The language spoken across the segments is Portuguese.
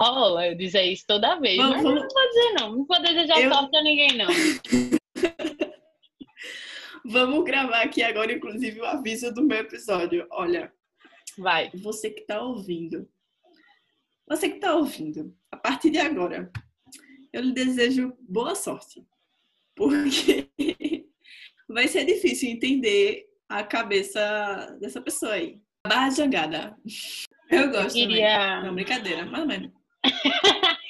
Rola eu dizer isso toda vez. Vamos, mas vamos. não vou dizer não. Não vou desejar Eu- sorte a ninguém, não. Vamos gravar aqui agora, inclusive, o aviso do meu episódio. Olha, Vai. você que tá ouvindo. Você que tá ouvindo, a partir de agora, eu lhe desejo boa sorte. Porque vai ser difícil entender a cabeça dessa pessoa aí. Barra de jangada. Eu gosto também. Queria... Não, brincadeira, mais ou menos.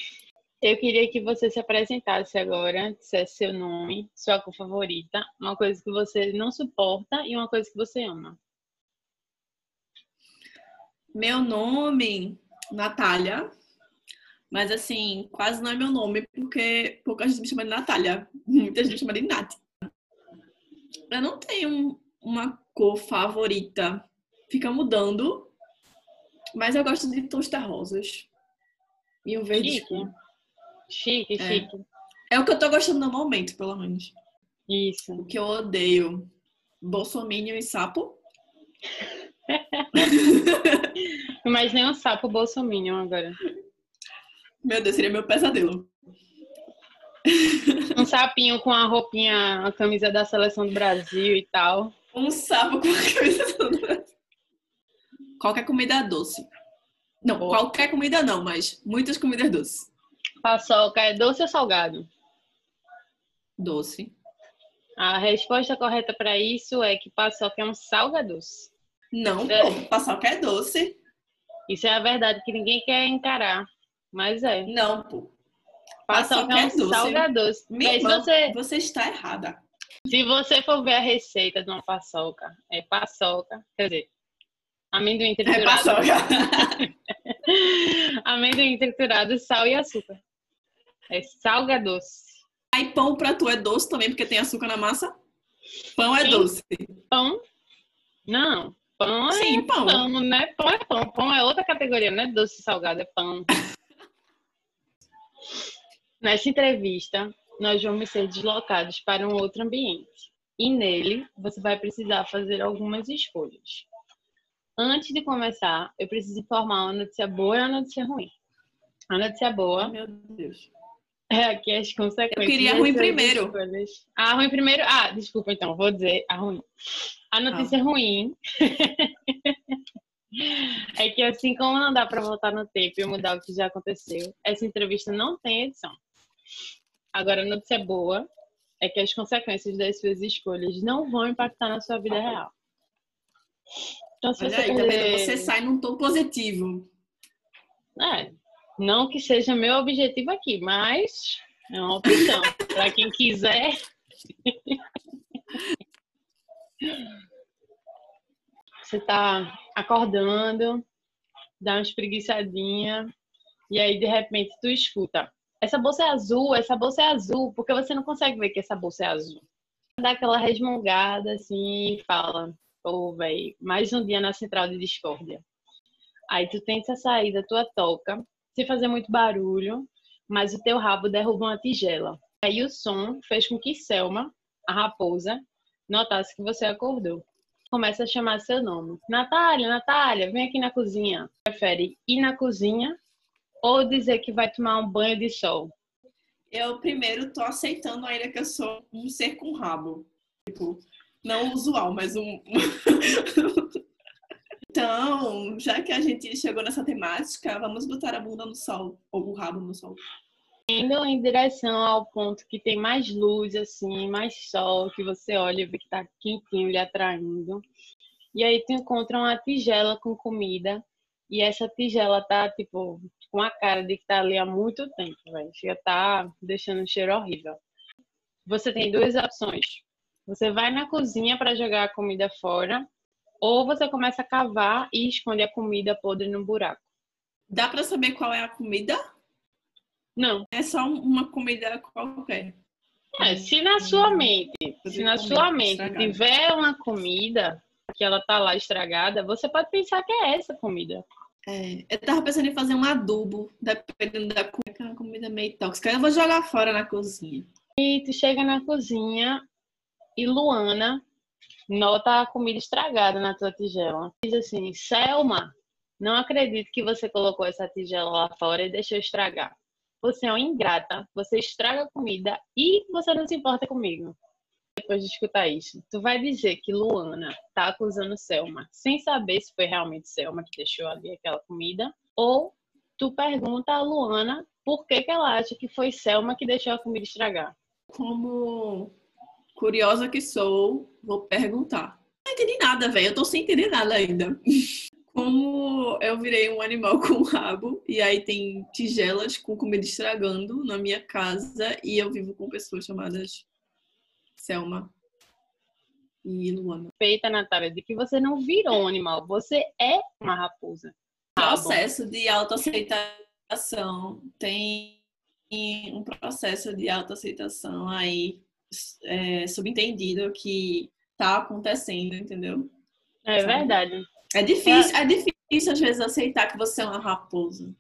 Eu queria que você se apresentasse agora, dissesse seu nome, sua cor favorita, uma coisa que você não suporta e uma coisa que você ama. Meu nome, Natália. Mas assim, quase não é meu nome, porque pouca gente me chama de Natália. Muita gente me chama de Nath. Eu não tenho uma cor favorita. Fica mudando. Mas eu gosto de tons terrosos. E um verde Chique. escuro. Chique, É. chique. É o que eu tô gostando no momento, pelo menos. Isso. O que eu odeio. Bolsominion e sapo. Imaginei um sapo bolsominion agora. Meu Deus, seria meu pesadelo. Um sapinho com a roupinha, a camisa da seleção do Brasil e tal. Um sapo com a camisa do Brasil. Qualquer comida doce. Não, qualquer comida não, mas muitas comidas doces. Paçoca é doce ou salgado? Doce. A resposta correta para isso é que paçoca é um salgadoce. Não, É. pô, paçoca é doce. Isso é a verdade que ninguém quer encarar. Mas é. Não, pô. Paçoca Paçoca é um é doce. salgadoce. Minha Mas irmã, você, você está errada. se você for ver a receita de uma paçoca, é paçoca, quer dizer, amendoim É triturado, paçoca. amendoim triturado, sal e açúcar. É salgadoce. Aí pão pra tu é doce também, porque tem açúcar na massa? Pão é Sim. doce. Pão? Não. Pão é Sim, pão. pão, né? Pão é pão. Pão é outra categoria, não é doce salgado, é pão. Nessa entrevista, nós vamos ser deslocados para um outro ambiente. E nele, você vai precisar fazer algumas escolhas. Antes de começar, eu preciso informar uma notícia boa e uma notícia ruim. A notícia boa Meu Deus. é aqui as consequências. Eu queria ruim primeiro. escolhas. A ruim primeiro? Ah, desculpa então, vou dizer a ruim. A notícia Ah. ruim é que assim como não dá para voltar no tempo e mudar o que já aconteceu, essa entrevista não tem edição. Agora, a notícia boa é que as consequências das suas escolhas não vão impactar na sua vida real. Então, se Olha você aí, tá vendo? perder- Você sai num tom positivo. É, não que seja meu objetivo aqui, mas é uma opção. Para quem quiser. Você tá acordando, dá uma espreguiçadinha, e aí de repente tu escuta. Essa bolsa é azul, essa bolsa é azul, porque você não consegue ver que essa bolsa é azul. Dá aquela resmungada assim e fala, pô, velho, mais um dia na central de discórdia. Aí tu tenta sair da tua toca, sem fazer muito barulho, mas o teu rabo derruba uma tigela. Aí o som fez com que Selma, a raposa, notasse que você acordou. Começa a chamar seu nome. Natália, Natália, vem aqui na cozinha. Prefere ir na cozinha ou dizer que vai tomar um banho de sol? Eu primeiro tô aceitando ainda que eu sou um ser com rabo. Tipo, não usual, mas um. então, já que a gente chegou nessa temática, vamos botar a bunda no sol, ou o rabo no sol. Indo em direção ao ponto que tem mais luz, assim, mais sol, que você olha e vê que tá quentinho lhe atraindo. E aí tu encontra uma tigela com comida. E essa tigela tá, tipo, com a cara de que tá ali há muito tempo, velho. Já tá deixando um cheiro horrível. Você tem duas opções. Você vai na cozinha para jogar a comida fora, ou você começa a cavar e esconde a comida podre no buraco. Dá pra saber qual é a comida? Não. É só um- uma comida qualquer. É, se na sua mente, se na sua mente estragada. tiver uma comida que ela tá lá estragada, você pode pensar que é essa comida. É, eu tava pensando em fazer um adubo, dependendo da comida, que é uma comida meio tóxica. Eu vou jogar fora na cozinha. E tu chega na cozinha e Luana nota a comida estragada na tua tigela. Diz assim, Selma, Não acredito que você colocou essa tigela lá fora e deixou estragar. Você é uma ingrata, você estraga a comida e você não se importa comigo. Depois de escutar isso, tu vai dizer que Luana tá acusando Selma sem saber se foi realmente Selma que deixou ali aquela comida, ou tu pergunta a Luana por que, que ela acha que foi Selma que deixou a comida estragar. Como curiosa que sou, vou perguntar. Não entendi nada, velho. Eu tô sem entender nada ainda. Como eu virei um animal com rabo e aí tem tigelas com comida estragando na minha casa e eu vivo com pessoas chamadas Selma e Luana. Feita, Natália, de que você não virou um animal, você é uma raposa. Processo de autoaceitação tem um processo de autoaceitação aí é, subentendido que tá acontecendo, entendeu? É verdade. É difícil, é... é difícil às vezes aceitar que você é uma raposa.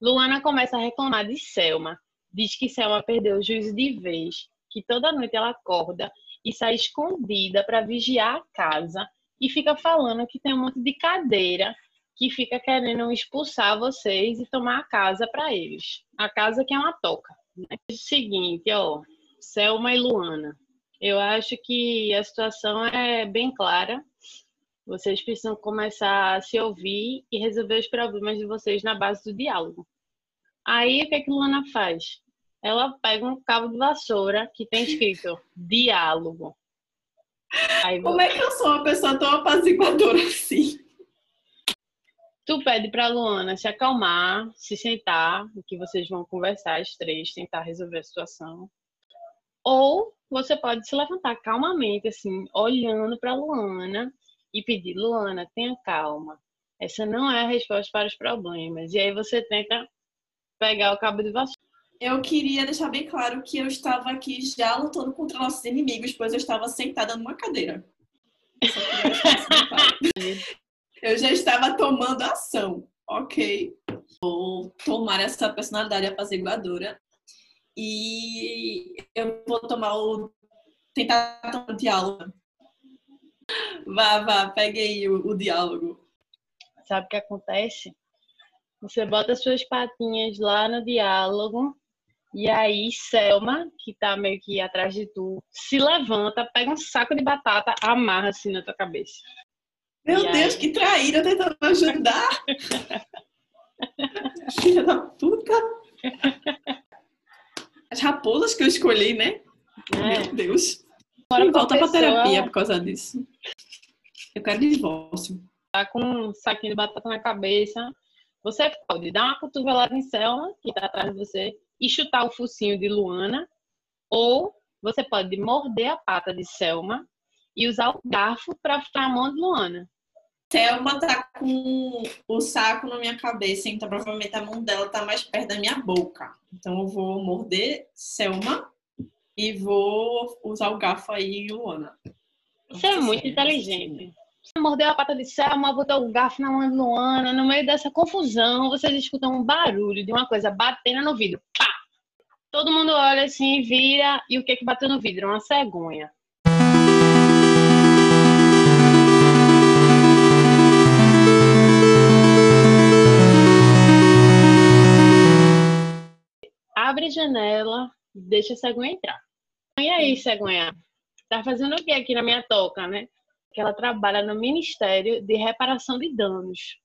Luana começa a reclamar de Selma. Diz que Selma perdeu o juízo de vez, que toda noite ela acorda e sai escondida para vigiar a casa e fica falando que tem um monte de cadeira que fica querendo expulsar vocês e tomar a casa para eles. A casa que é uma toca. Né? É o seguinte, ó, Selma e Luana. Eu acho que a situação é bem clara vocês precisam começar a se ouvir e resolver os problemas de vocês na base do diálogo. Aí, o que, é que Luana faz? Ela pega um cabo de vassoura que tem escrito diálogo. Aí, Como é que eu sou uma pessoa tão apaziguadora assim? Tu pede pra Luana se acalmar, se sentar, que vocês vão conversar as três, tentar resolver a situação. Ou você pode se levantar calmamente, assim, olhando pra Luana e pedir, Luana, tenha calma. Essa não é a resposta para os problemas. E aí você tenta pegar o cabo de vassoura. Eu queria deixar bem claro que eu estava aqui já lutando contra nossos inimigos, pois eu estava sentada numa cadeira. eu já estava tomando ação, ok? Vou tomar essa personalidade apaziguadora e eu vou tomar o tentar tomar o diálogo Vá, vá, pegue aí o, o diálogo. Sabe o que acontece? Você bota suas patinhas lá no diálogo e aí Selma, que tá meio que atrás de tu, se levanta, pega um saco de batata, amarra assim na tua cabeça. Meu e Deus, aí... que traíra tentando ajudar! Filha da puta! As raposas que eu escolhi, né? É. Meu Deus. Fora volta pessoa... pra terapia por causa disso. Eu quero divórcio. Tá com um saquinho de batata na cabeça. Você pode dar uma cotovelada em Selma, que tá atrás de você, e chutar o focinho de Luana. Ou você pode morder a pata de Selma e usar o garfo para furar a mão de Luana. Selma tá com o saco na minha cabeça, então provavelmente a mão dela tá mais perto da minha boca. Então eu vou morder Selma e vou usar o garfo aí, Luana. Você é muito inteligente mordeu a pata de Selma, botou o garfo na mão de Luana. No meio dessa confusão, vocês escutam um barulho de uma coisa batendo no vidro. Pá! Todo mundo olha assim, vira, e o que que bateu no vidro? Uma cegonha. Abre a janela, deixa a cegonha entrar. E aí, cegonha? Tá fazendo o que aqui na minha toca, né? que ela trabalha no Ministério de Reparação de Danos.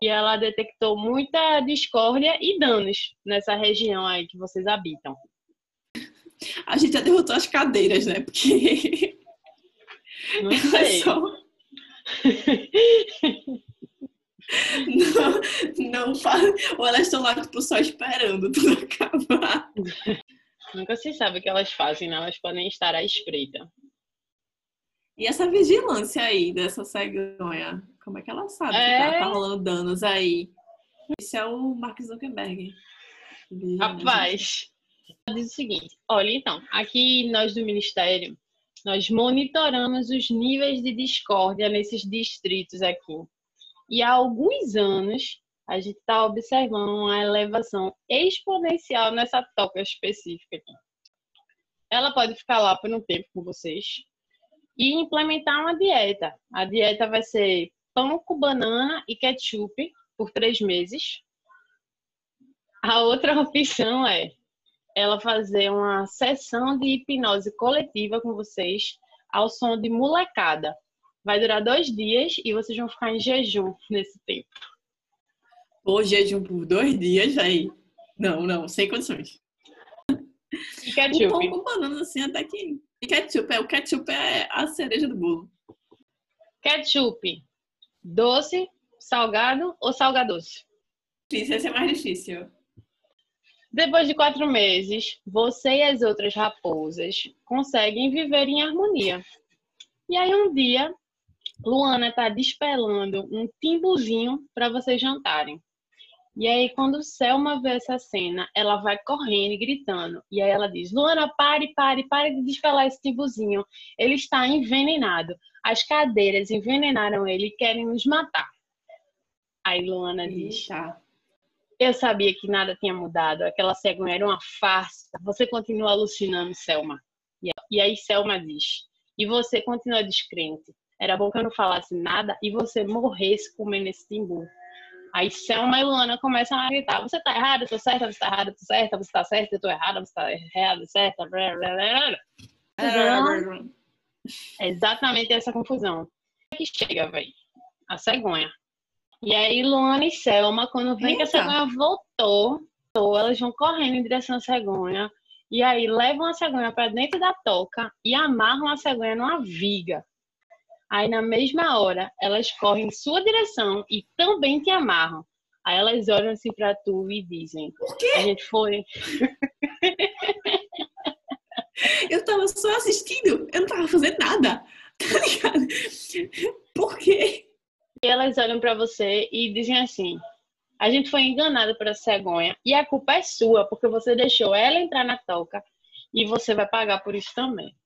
E ela detectou muita discórdia e danos nessa região aí que vocês habitam. A gente já derrotou as cadeiras, né? Porque. Não sei. Só... não, faz... Ou elas estão lá tipo, só esperando tudo acabar. Nunca se sabe o que elas fazem, né? Elas podem estar à espreita. E essa vigilância aí dessa cegonha, como é que ela sabe é... que tá, tá rolando danos aí? Isso é o Mark Zuckerberg. Rapaz, diz o seguinte: olha, então, aqui nós do Ministério, nós monitoramos os níveis de discórdia nesses distritos aqui. E há alguns anos a gente está observando uma elevação exponencial nessa toca específica. Ela pode ficar lá por um tempo com vocês, e implementar uma dieta. A dieta vai ser pão com banana e ketchup por três meses. A outra opção é ela fazer uma sessão de hipnose coletiva com vocês ao som de molecada. Vai durar dois dias e vocês vão ficar em jejum nesse tempo. Pô, jejum por dois dias, aí. Não, não, sem condições. E ketchup? O pão com banana, assim, até que... E ketchup, é, o ketchup é a cereja do bolo. Ketchup, doce, salgado ou salgadoce? Isso, esse é mais difícil. Depois de quatro meses, você e as outras raposas conseguem viver em harmonia. E aí um dia, Luana está despelando um timbuzinho para vocês jantarem. E aí, quando Selma vê essa cena, ela vai correndo e gritando. E aí ela diz: Luana, pare, pare, pare de despelar esse timbuzinho. Ele está envenenado. As cadeiras envenenaram ele e querem nos matar. Aí Luana diz: Eita. Eu sabia que nada tinha mudado. Aquela cegonha era uma farsa. Você continua alucinando, Selma. E aí Selma diz: E você continua descrente. Era bom que eu não falasse nada e você morresse comendo esse timbu. Aí Selma e Luana começam a gritar: Você tá errada, eu tô certa, você tá errada, eu tô certa, você tá certa, eu tô errada, você tá errada, certa. Blá, blá, blá. Confusão. É exatamente essa confusão. Que chega, velho. A cegonha. E aí, Luana e Selma, quando vem que a Eita. cegonha voltou, elas vão correndo em direção à cegonha. E aí, levam a cegonha para dentro da toca e amarram a cegonha numa viga. Aí, na mesma hora, elas correm em sua direção e também te amarram. Aí elas olham assim pra tu e dizem: Por quê? A gente foi. Eu tava só assistindo, eu não tava fazendo nada. Tá ligado? Por quê? E elas olham pra você e dizem assim: A gente foi enganada por essa cegonha e a culpa é sua, porque você deixou ela entrar na toca e você vai pagar por isso também.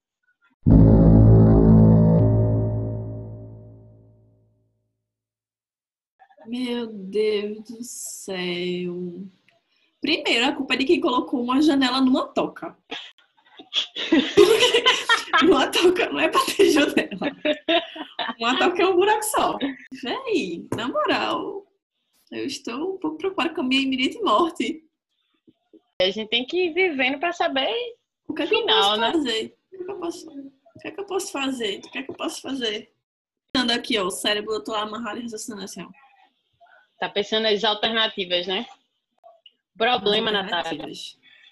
Meu Deus do céu. Primeiro, a culpa é de quem colocou uma janela numa toca. uma toca não é pra ter janela. Uma toca é um buraco só. Véi, na moral, eu estou um pouco preocupada com a minha iminente morte. A gente tem que ir vivendo pra saber. O que é Final, que eu né? posso fazer? O que é que eu posso, o que é que eu posso fazer? O que é que eu posso fazer? Ando aqui, ó, o cérebro eu tô lá amarrado e raciocinando assim, ó. Tá pensando nas alternativas, né? O problema, Natália,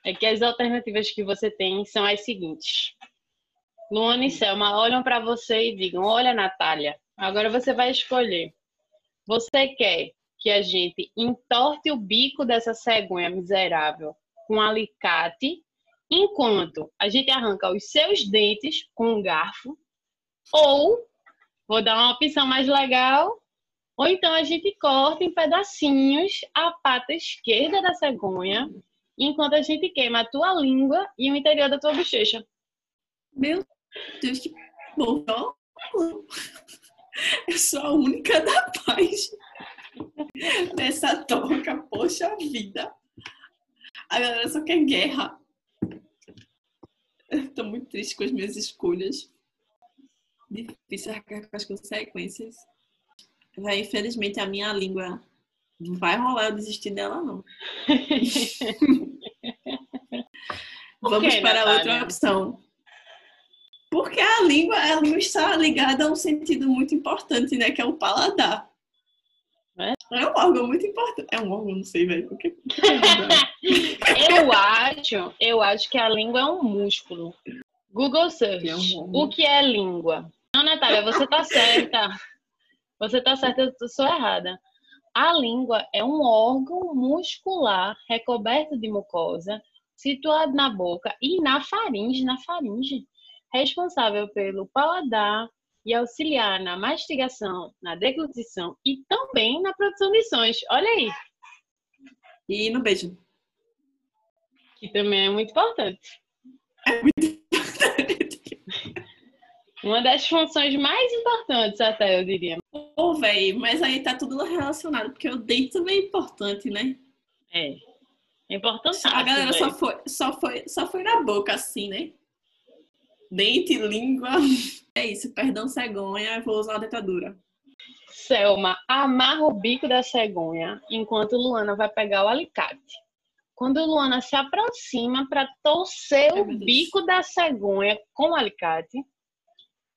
é que as alternativas que você tem são as seguintes. Luana e Selma olham pra você e digam: Olha, Natália, agora você vai escolher. Você quer que a gente entorte o bico dessa cegonha miserável com um alicate, enquanto a gente arranca os seus dentes com um garfo? Ou, vou dar uma opção mais legal, ou então a gente corta em pedacinhos a pata esquerda da cegonha, enquanto a gente queima a tua língua e o interior da tua bochecha. Meu Deus, que bom. Eu sou a única da paz nessa toca, poxa vida. A galera só quer guerra. Tô muito triste com as minhas escolhas. Difícil arcar com as consequências. Infelizmente, a minha língua não vai rolar eu desistir dela, não. Vamos para Natália? outra opção. Porque a língua, a língua está ligada a um sentido muito importante, né? Que é o paladar. É? É um órgão muito importante. É um órgão, não sei, velho. O que- Eu acho, eu acho que a língua é um músculo. Google search. É um. O que é língua? Não, Natália, você tá certa. Você tá certa, eu sou errada. A língua é um órgão muscular recoberto de mucosa, situado na boca e na faringe, na faringe, responsável pelo paladar e auxiliar na mastigação, na deglutição e também na produção de sons. Olha aí, E no beijo. que também é muito importante. Uma das funções mais importantes, até eu diria. Pô, velho, mas aí tá tudo relacionado, porque o dente também é importante, né? É. É importante. A galera só foi, só, foi, só foi na boca, assim, né? Dente, língua. É isso, perdão, cegonha, eu vou usar a dentadura. Selma amarra o bico da cegonha enquanto Luana vai pegar o alicate. Quando Luana se aproxima para torcer Ai, o bico da cegonha com o alicate,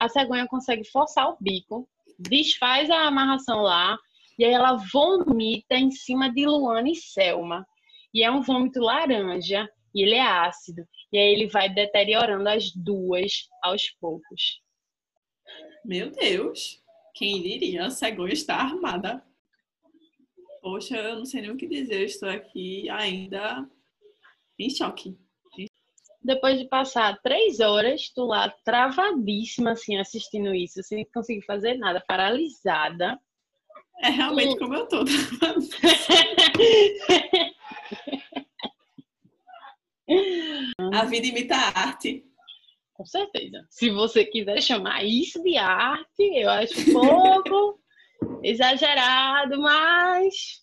a cegonha consegue forçar o bico, desfaz a amarração lá e aí ela vomita em cima de Luana e Selma. E é um vômito laranja e ele é ácido. E aí ele vai deteriorando as duas aos poucos. Meu Deus, quem diria? A cegonha está armada. Poxa, eu não sei nem o que dizer. Eu estou aqui ainda em choque. Depois de passar três horas, tu lá travadíssima, assim, assistindo isso, sem conseguir fazer nada, paralisada. É realmente como eu tô. A vida imita a arte. Com certeza. Se você quiser chamar isso de arte, eu acho um pouco exagerado, mas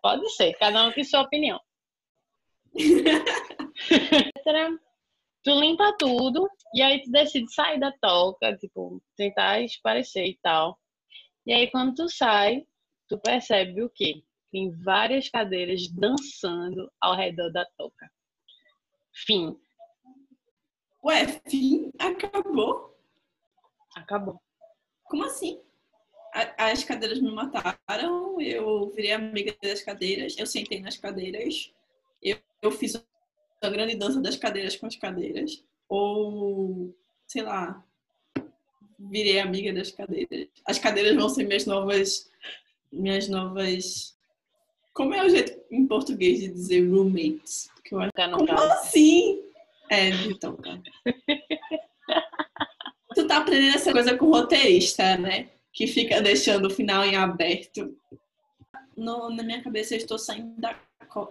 pode ser, cada um tem sua opinião. Tu limpa tudo e aí tu decide sair da toca, tipo, tentar esparecer e tal. E aí quando tu sai, tu percebe o quê? Tem várias cadeiras dançando ao redor da toca. Fim. Ué, fim, acabou. Acabou. Como assim? As cadeiras me mataram, eu virei amiga das cadeiras, eu sentei nas cadeiras, eu, eu fiz uma grande dança das cadeiras com as cadeiras, ou, sei lá, virei amiga das cadeiras. As cadeiras vão ser minhas novas, minhas novas, como é o jeito em português de dizer roommates? Que eu acho como caso. assim? É, então, cara. tu tá aprendendo essa coisa com o roteirista, né? Que fica deixando o final em aberto. No- na minha cabeça, eu estou saindo da,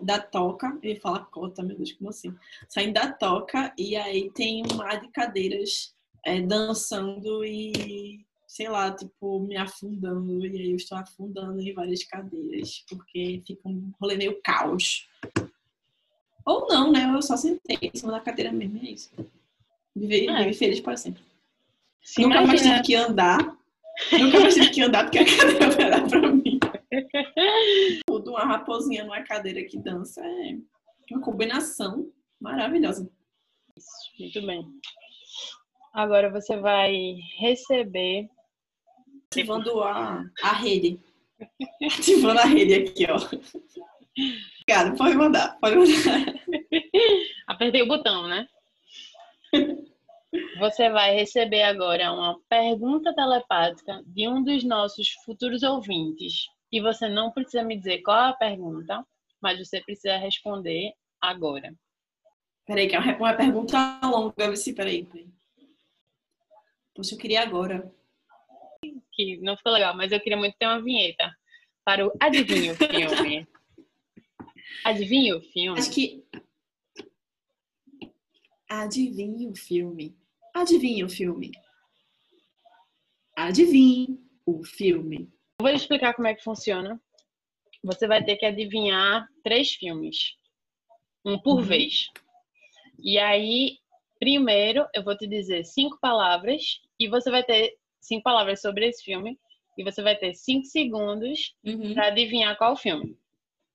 da toca. Eu ia falar cota, meu Deus, como assim? Saindo da toca e aí tem um mar de cadeiras é, dançando e, sei lá, tipo, me afundando. E aí eu estou afundando em várias cadeiras, porque fica um rolê meio caos. Ou não, né? Eu só sentei em cima da cadeira mesmo, é isso. Viver, É. viver feliz para sempre. Se Nunca mais imagina- tive que andar. Nunca mais tive que andar porque a cadeira vai dar pra mim. Tudo, uma raposinha numa cadeira que dança é uma combinação maravilhosa. Muito bem. Agora você vai receber. Ativando a, a rede. Ativando a rede aqui, ó. Obrigada, pode mandar, pode mandar. Apertei o botão, né? Você vai receber agora uma pergunta telepática de um dos nossos futuros ouvintes. E você não precisa me dizer qual é a pergunta, mas você precisa responder agora. Peraí, que é uma pergunta longa. Vici, peraí, peraí. Poxa, eu queria agora. Que não ficou legal, mas eu queria muito ter uma vinheta para o Adivinha o Filme. Adivinha o filme? Acho que. Adivinha o filme. Adivinha o filme. Adivinha o filme. Eu Vou explicar como é que funciona. Você vai ter que adivinhar três filmes, um por Uhum. vez. E aí, primeiro, eu vou te dizer cinco palavras e você vai ter cinco palavras sobre esse filme e você vai ter cinco segundos Uhum. para adivinhar qual filme.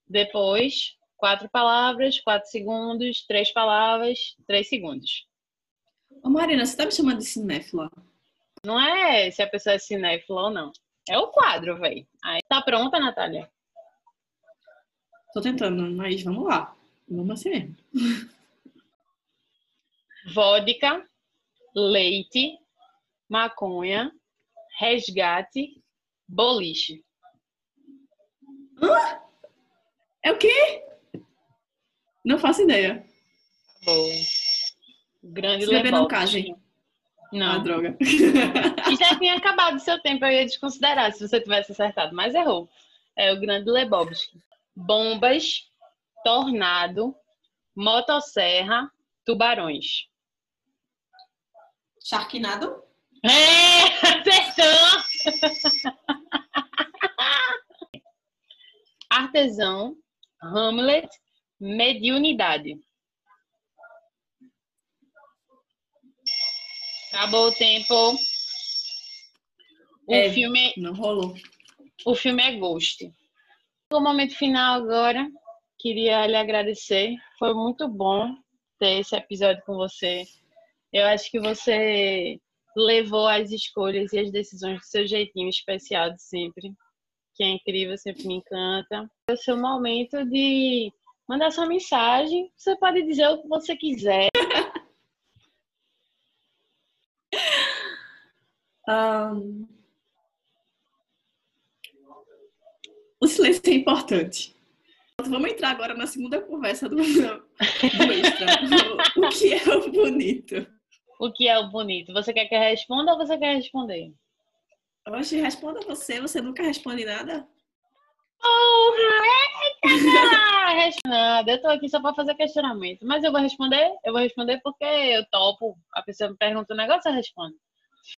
Depois, quatro palavras, quatro segundos, três palavras, três segundos. Ô Marina, você tá me chamando de cinéfila? Não é se a pessoa é cinéfila ou não. É o quadro, velho. Aí tá pronta, Natália? Tô tentando, mas vamos lá. Vamos assim mesmo. vodka, leite, maconha, resgate, boliche. É o quê? Não faço ideia. Boa. Grande Se beber não Lebowski. Case. Ah, Não. droga. E já tinha acabado o seu tempo, eu ia desconsiderar se você tivesse acertado, mas errou. É o grande Lebowski. Bombas, tornado, motosserra, tubarões. Sharknado? É, acertou! Artesão, Hamlet, mediunidade. Acabou o tempo. O É. filme Não rolou. O filme é Ghost. No momento final agora, queria lhe agradecer. Foi muito bom ter esse episódio com você. Eu acho que você levou as escolhas e as decisões do seu jeitinho especial de sempre, que é incrível, sempre me encanta. É o seu momento de mandar sua mensagem. Você pode dizer o que você quiser. Um... O silêncio é importante. Vamos entrar agora na segunda conversa do, do extra. o que é o bonito? O que é o bonito? Você quer que eu responda ou você quer responder? Oxe, responda você, você nunca responde nada? Oh, nada. Eu tô aqui só para fazer questionamento. Mas eu vou responder? Eu vou responder porque eu topo. A pessoa me pergunta um negócio, eu respondo. よし!